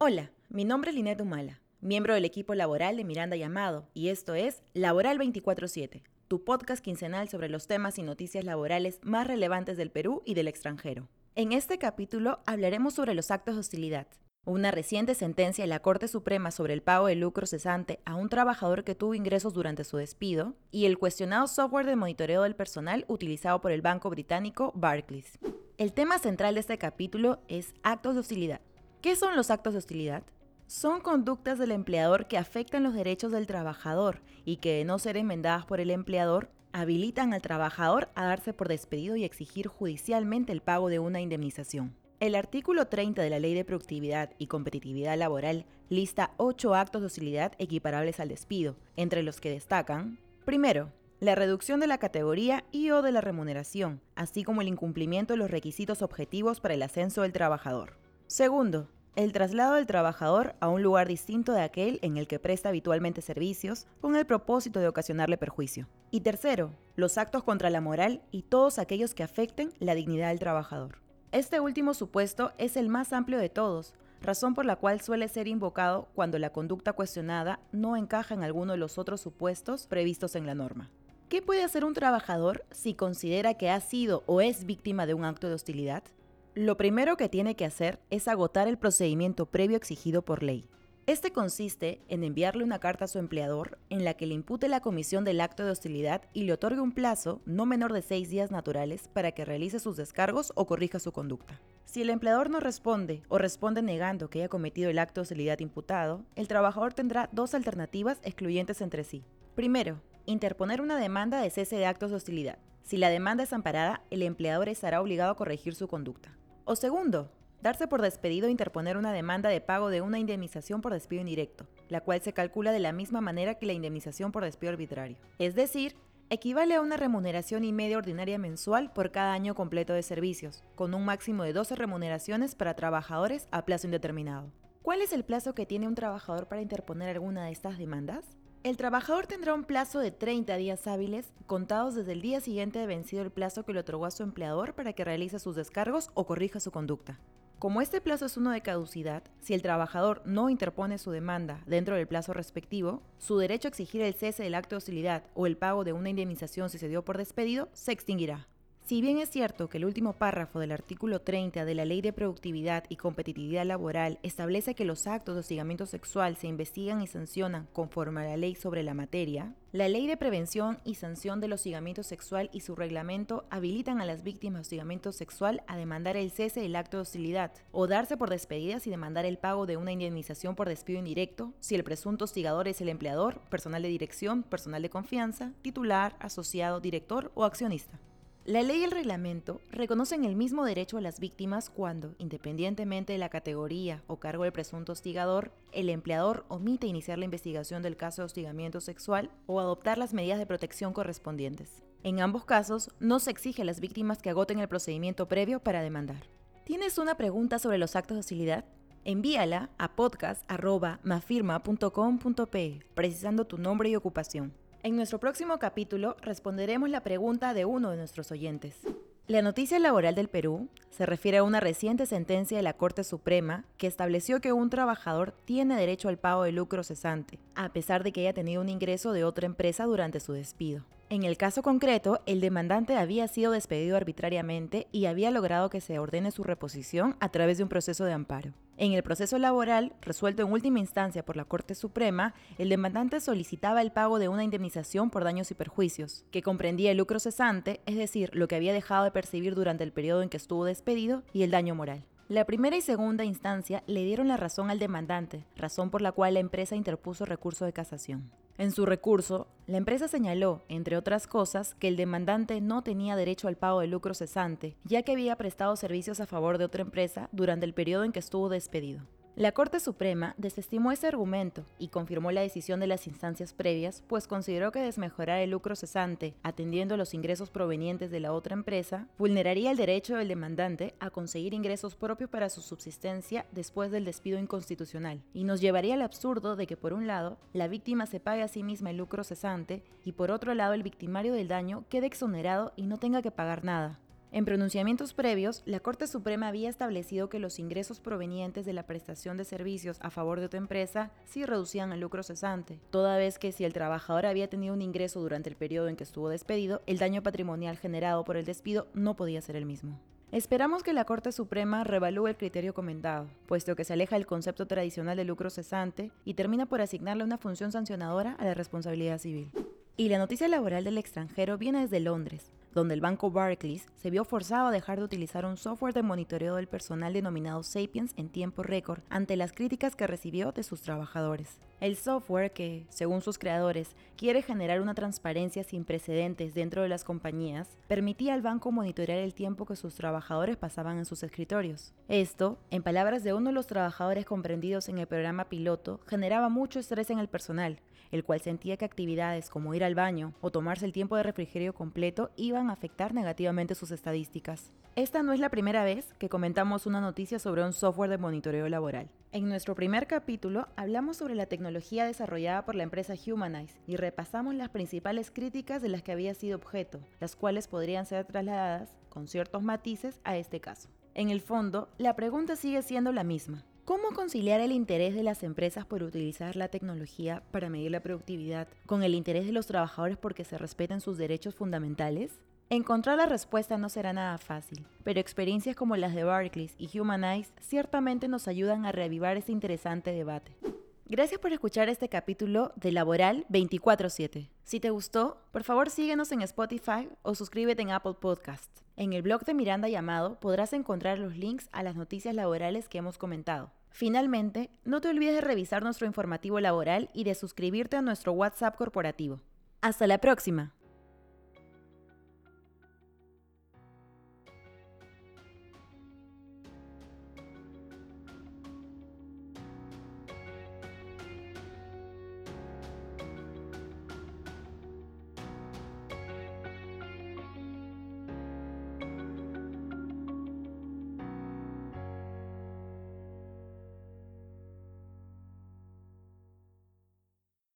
Hola, mi nombre es Linet Humala, miembro del equipo laboral de Miranda Llamado, y esto es Laboral 24-7, tu podcast quincenal sobre los temas y noticias laborales más relevantes del Perú y del extranjero. En este capítulo hablaremos sobre los actos de hostilidad, una reciente sentencia de la Corte Suprema sobre el pago de lucro cesante a un trabajador que tuvo ingresos durante su despido y el cuestionado software de monitoreo del personal utilizado por el banco británico Barclays. El tema central de este capítulo es actos de hostilidad. ¿Qué son los actos de hostilidad? Son conductas del empleador que afectan los derechos del trabajador y que, de no ser enmendadas por el empleador, habilitan al trabajador a darse por despedido y exigir judicialmente el pago de una indemnización. El artículo 30 de la Ley de Productividad y Competitividad Laboral lista ocho actos de hostilidad equiparables al despido, entre los que destacan, primero, la reducción de la categoría y o de la remuneración, así como el incumplimiento de los requisitos objetivos para el ascenso del trabajador. Segundo, el traslado del trabajador a un lugar distinto de aquel en el que presta habitualmente servicios con el propósito de ocasionarle perjuicio. Y tercero, los actos contra la moral y todos aquellos que afecten la dignidad del trabajador. Este último supuesto es el más amplio de todos, razón por la cual suele ser invocado cuando la conducta cuestionada no encaja en alguno de los otros supuestos previstos en la norma. ¿Qué puede hacer un trabajador si considera que ha sido o es víctima de un acto de hostilidad? Lo primero que tiene que hacer es agotar el procedimiento previo exigido por ley. Este consiste en enviarle una carta a su empleador en la que le impute la comisión del acto de hostilidad y le otorgue un plazo no menor de seis días naturales para que realice sus descargos o corrija su conducta. Si el empleador no responde o responde negando que haya cometido el acto de hostilidad imputado, el trabajador tendrá dos alternativas excluyentes entre sí. Primero, interponer una demanda de cese de actos de hostilidad. Si la demanda es amparada, el empleador estará obligado a corregir su conducta. O segundo, darse por despedido e interponer una demanda de pago de una indemnización por despido indirecto, la cual se calcula de la misma manera que la indemnización por despido arbitrario. Es decir, equivale a una remuneración y media ordinaria mensual por cada año completo de servicios, con un máximo de 12 remuneraciones para trabajadores a plazo indeterminado. ¿Cuál es el plazo que tiene un trabajador para interponer alguna de estas demandas? El trabajador tendrá un plazo de 30 días hábiles contados desde el día siguiente de vencido el plazo que le otorgó a su empleador para que realice sus descargos o corrija su conducta. Como este plazo es uno de caducidad, si el trabajador no interpone su demanda dentro del plazo respectivo, su derecho a exigir el cese del acto de hostilidad o el pago de una indemnización si se dio por despedido se extinguirá. Si bien es cierto que el último párrafo del artículo 30 de la Ley de Productividad y Competitividad Laboral establece que los actos de hostigamiento sexual se investigan y sancionan conforme a la ley sobre la materia, la Ley de Prevención y Sanción del Hostigamiento Sexual y su reglamento habilitan a las víctimas de hostigamiento sexual a demandar el cese del acto de hostilidad o darse por despedidas y demandar el pago de una indemnización por despido indirecto si el presunto hostigador es el empleador, personal de dirección, personal de confianza, titular, asociado, director o accionista. La ley y el reglamento reconocen el mismo derecho a las víctimas cuando, independientemente de la categoría o cargo del presunto hostigador, el empleador omite iniciar la investigación del caso de hostigamiento sexual o adoptar las medidas de protección correspondientes. En ambos casos, no se exige a las víctimas que agoten el procedimiento previo para demandar. ¿Tienes una pregunta sobre los actos de hostilidad? Envíala a podcast.mafirma.com.pe, precisando tu nombre y ocupación. En nuestro próximo capítulo responderemos la pregunta de uno de nuestros oyentes. La noticia laboral del Perú se refiere a una reciente sentencia de la Corte Suprema que estableció que un trabajador tiene derecho al pago de lucro cesante, a pesar de que haya tenido un ingreso de otra empresa durante su despido. En el caso concreto, el demandante había sido despedido arbitrariamente y había logrado que se ordene su reposición a través de un proceso de amparo. En el proceso laboral, resuelto en última instancia por la Corte Suprema, el demandante solicitaba el pago de una indemnización por daños y perjuicios, que comprendía el lucro cesante, es decir, lo que había dejado de percibir durante el periodo en que estuvo despedido, y el daño moral. La primera y segunda instancia le dieron la razón al demandante, razón por la cual la empresa interpuso recurso de casación. En su recurso, la empresa señaló, entre otras cosas, que el demandante no tenía derecho al pago de lucro cesante, ya que había prestado servicios a favor de otra empresa durante el periodo en que estuvo despedido. La Corte Suprema desestimó ese argumento y confirmó la decisión de las instancias previas, pues consideró que desmejorar el lucro cesante, atendiendo los ingresos provenientes de la otra empresa, vulneraría el derecho del demandante a conseguir ingresos propios para su subsistencia después del despido inconstitucional, y nos llevaría al absurdo de que por un lado, la víctima se pague a sí misma el lucro cesante y por otro lado el victimario del daño quede exonerado y no tenga que pagar nada. En pronunciamientos previos, la Corte Suprema había establecido que los ingresos provenientes de la prestación de servicios a favor de otra empresa sí reducían el lucro cesante, toda vez que si el trabajador había tenido un ingreso durante el periodo en que estuvo despedido, el daño patrimonial generado por el despido no podía ser el mismo. Esperamos que la Corte Suprema revalúe el criterio comentado, puesto que se aleja del concepto tradicional de lucro cesante y termina por asignarle una función sancionadora a la responsabilidad civil. Y la noticia laboral del extranjero viene desde Londres, donde el banco Barclays se vio forzado a dejar de utilizar un software de monitoreo del personal denominado Sapiens en tiempo récord ante las críticas que recibió de sus trabajadores. El software que, según sus creadores, quiere generar una transparencia sin precedentes dentro de las compañías, permitía al banco monitorear el tiempo que sus trabajadores pasaban en sus escritorios. Esto, en palabras de uno de los trabajadores comprendidos en el programa piloto, generaba mucho estrés en el personal, el cual sentía que actividades como ir al baño o tomarse el tiempo de refrigerio completo iban a afectar negativamente sus estadísticas. Esta no es la primera vez que comentamos una noticia sobre un software de monitoreo laboral. En nuestro primer capítulo hablamos sobre la tecnología desarrollada por la empresa Humanize y repasamos las principales críticas de las que había sido objeto, las cuales podrían ser trasladadas, con ciertos matices, a este caso. En el fondo, la pregunta sigue siendo la misma. ¿Cómo conciliar el interés de las empresas por utilizar la tecnología para medir la productividad con el interés de los trabajadores porque se respeten sus derechos fundamentales? Encontrar la respuesta no será nada fácil, pero experiencias como las de Barclays y Humanize ciertamente nos ayudan a reavivar este interesante debate. Gracias por escuchar este capítulo de Laboral 24/7. Si te gustó, por favor síguenos en Spotify o suscríbete en Apple Podcast. En el blog de Miranda Llamado podrás encontrar los links a las noticias laborales que hemos comentado. Finalmente, no te olvides de revisar nuestro informativo laboral y de suscribirte a nuestro WhatsApp corporativo. Hasta la próxima.